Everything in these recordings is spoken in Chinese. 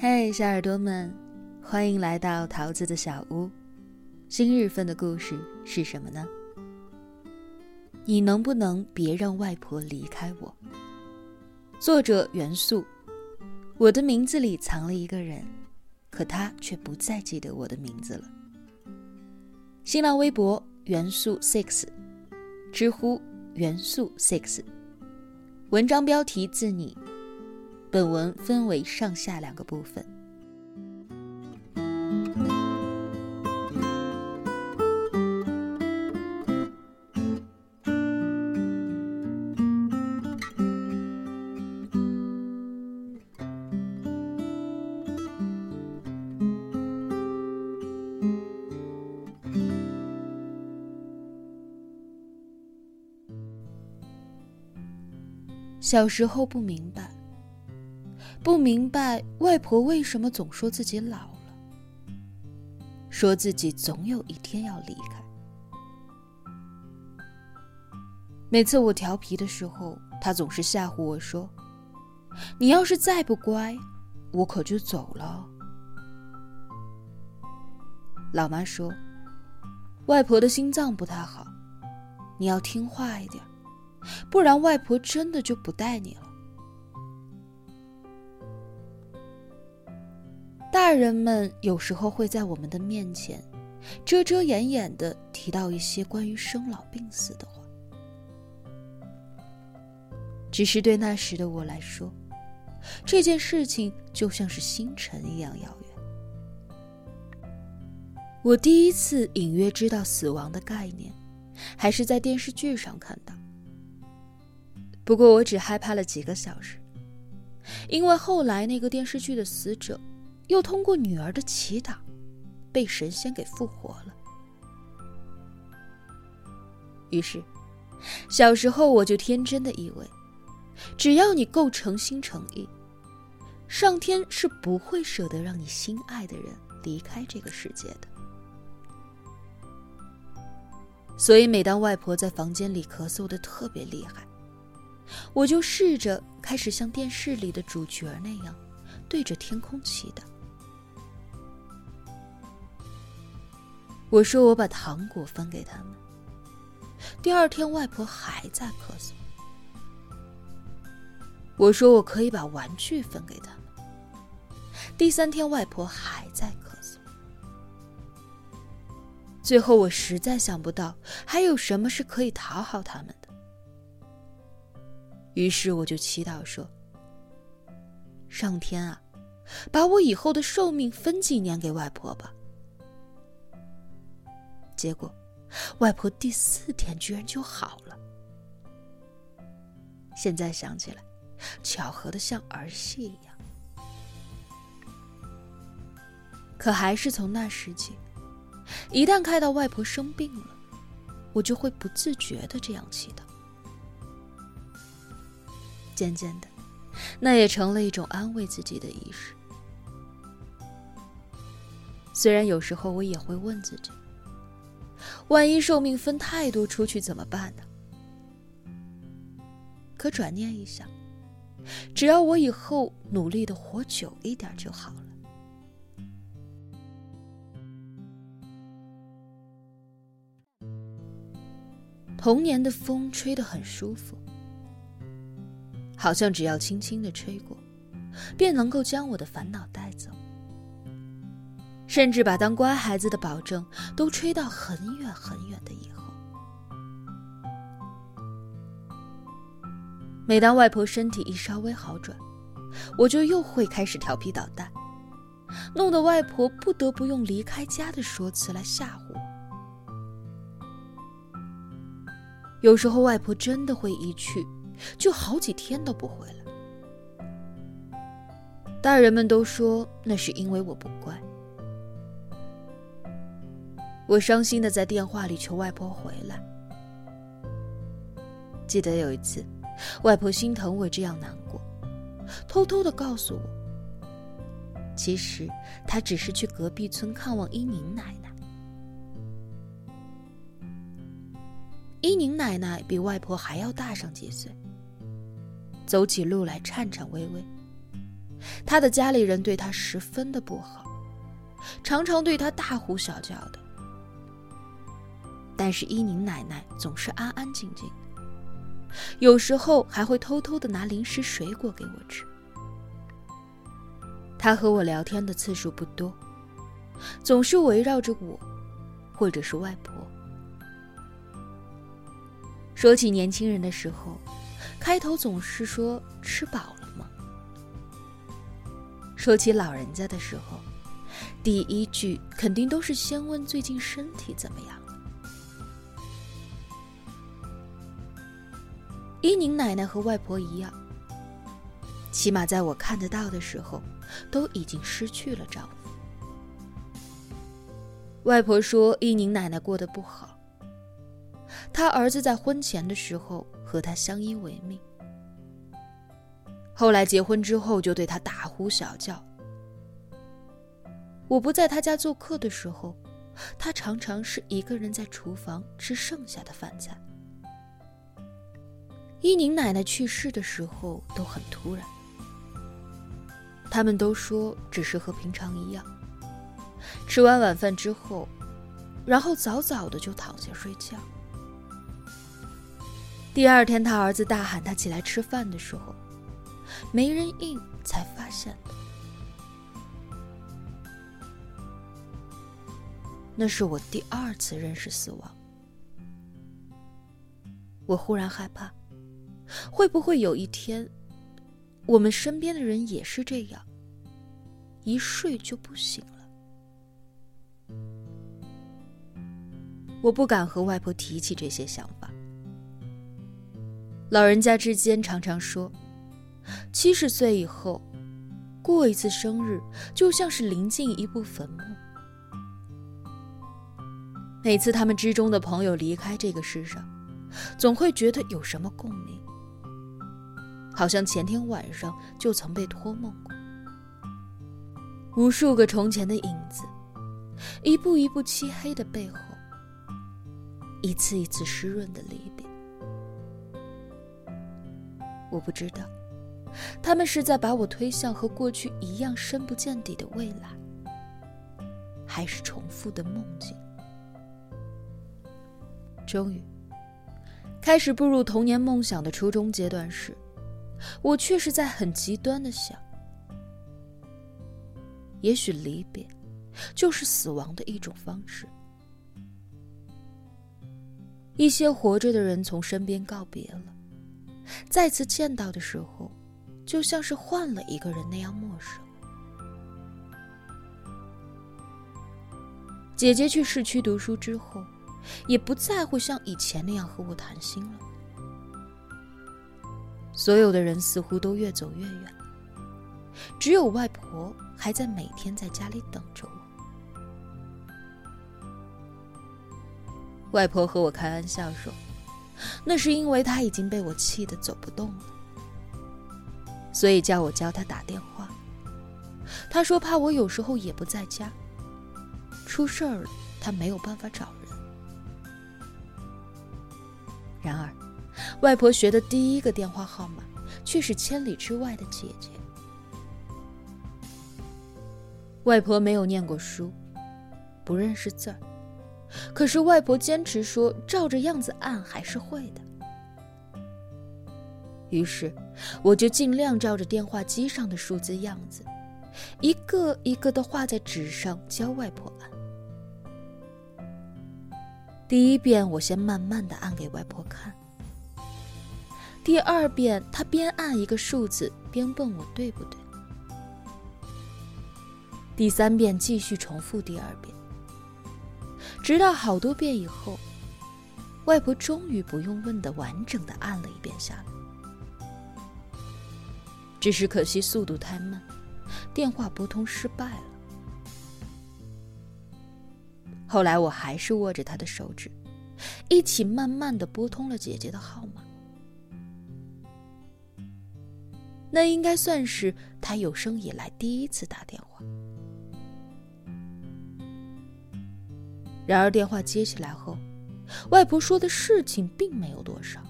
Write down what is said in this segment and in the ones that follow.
嘿，小耳朵们，欢迎来到桃子的小屋。今日份的故事是什么呢？你能不能别让外婆离开我？作者元素。我的名字里藏了一个人，可他却不再记得我的名字了。新浪微博元素 six，知乎元素 six。文章标题自你。本文分为上下两个部分。小时候不明白。不明白外婆为什么总说自己老了，说自己总有一天要离开。每次我调皮的时候，她总是吓唬我说：“你要是再不乖，我可就走了。”老妈说：“外婆的心脏不太好，你要听话一点，不然外婆真的就不带你了。”大人们有时候会在我们的面前，遮遮掩掩的提到一些关于生老病死的话，只是对那时的我来说，这件事情就像是星辰一样遥远。我第一次隐约知道死亡的概念，还是在电视剧上看到。不过我只害怕了几个小时，因为后来那个电视剧的死者。又通过女儿的祈祷，被神仙给复活了。于是，小时候我就天真的以为，只要你够诚心诚意，上天是不会舍得让你心爱的人离开这个世界的。所以，每当外婆在房间里咳嗽的特别厉害，我就试着开始像电视里的主角那样，对着天空祈祷。我说我把糖果分给他们。第二天，外婆还在咳嗽。我说我可以把玩具分给他们。第三天，外婆还在咳嗽。最后，我实在想不到还有什么是可以讨好他们的。于是，我就祈祷说：“上天啊，把我以后的寿命分几年给外婆吧。”结果，外婆第四天居然就好了。现在想起来，巧合的像儿戏一样。可还是从那时起，一旦看到外婆生病了，我就会不自觉的这样祈祷。渐渐的，那也成了一种安慰自己的仪式。虽然有时候我也会问自己。万一寿命分太多出去怎么办呢？可转念一想，只要我以后努力的活久一点就好了。童年的风吹得很舒服，好像只要轻轻的吹过，便能够将我的烦恼带。甚至把当乖孩子的保证都吹到很远很远的以后。每当外婆身体一稍微好转，我就又会开始调皮捣蛋，弄得外婆不得不用离开家的说辞来吓唬我。有时候外婆真的会一去，就好几天都不回来。大人们都说那是因为我不乖。我伤心的在电话里求外婆回来。记得有一次，外婆心疼我这样难过，偷偷的告诉我，其实她只是去隔壁村看望伊宁奶奶。伊宁奶奶比外婆还要大上几岁，走起路来颤颤巍巍，她的家里人对她十分的不好，常常对她大呼小叫的。但是伊宁奶奶总是安安静静，有时候还会偷偷的拿零食水果给我吃。她和我聊天的次数不多，总是围绕着我，或者是外婆。说起年轻人的时候，开头总是说吃饱了吗？说起老人家的时候，第一句肯定都是先问最近身体怎么样。伊宁奶奶和外婆一样，起码在我看得到的时候，都已经失去了丈夫。外婆说，伊宁奶奶过得不好，她儿子在婚前的时候和她相依为命，后来结婚之后就对她大呼小叫。我不在他家做客的时候，他常常是一个人在厨房吃剩下的饭菜。伊宁奶奶去世的时候都很突然，他们都说只是和平常一样，吃完晚饭之后，然后早早的就躺下睡觉。第二天，他儿子大喊他起来吃饭的时候，没人应，才发现的。那是我第二次认识死亡，我忽然害怕。会不会有一天，我们身边的人也是这样，一睡就不醒了？我不敢和外婆提起这些想法。老人家之间常常说，七十岁以后，过一次生日就像是临近一部坟墓。每次他们之中的朋友离开这个世上，总会觉得有什么共鸣。好像前天晚上就曾被托梦过，无数个从前的影子，一步一步漆黑的背后，一次一次湿润的离别。我不知道，他们是在把我推向和过去一样深不见底的未来，还是重复的梦境？终于，开始步入童年梦想的初中阶段时。我却是在很极端的想，也许离别，就是死亡的一种方式。一些活着的人从身边告别了，再次见到的时候，就像是换了一个人那样陌生。姐姐去市区读书之后，也不再会像以前那样和我谈心了。所有的人似乎都越走越远，只有外婆还在每天在家里等着我。外婆和我开玩笑说：“那是因为她已经被我气得走不动了，所以叫我教她打电话。她说怕我有时候也不在家，出事儿了她没有办法找人。然而。”外婆学的第一个电话号码，却是千里之外的姐姐。外婆没有念过书，不认识字儿，可是外婆坚持说，照着样子按还是会的。于是，我就尽量照着电话机上的数字样子，一个一个的画在纸上，教外婆按。第一遍，我先慢慢的按给外婆看。第二遍，他边按一个数字边问我对不对。第三遍继续重复第二遍，直到好多遍以后，外婆终于不用问的完整的按了一遍下来。只是可惜速度太慢，电话拨通失败了。后来我还是握着她的手指，一起慢慢的拨通了姐姐的号码。那应该算是他有生以来第一次打电话。然而电话接起来后，外婆说的事情并没有多少，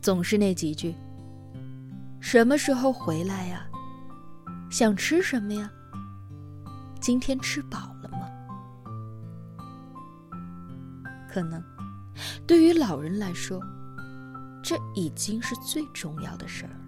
总是那几句：“什么时候回来呀？想吃什么呀？今天吃饱了吗？可能，对于老人来说，这已经是最重要的事儿了。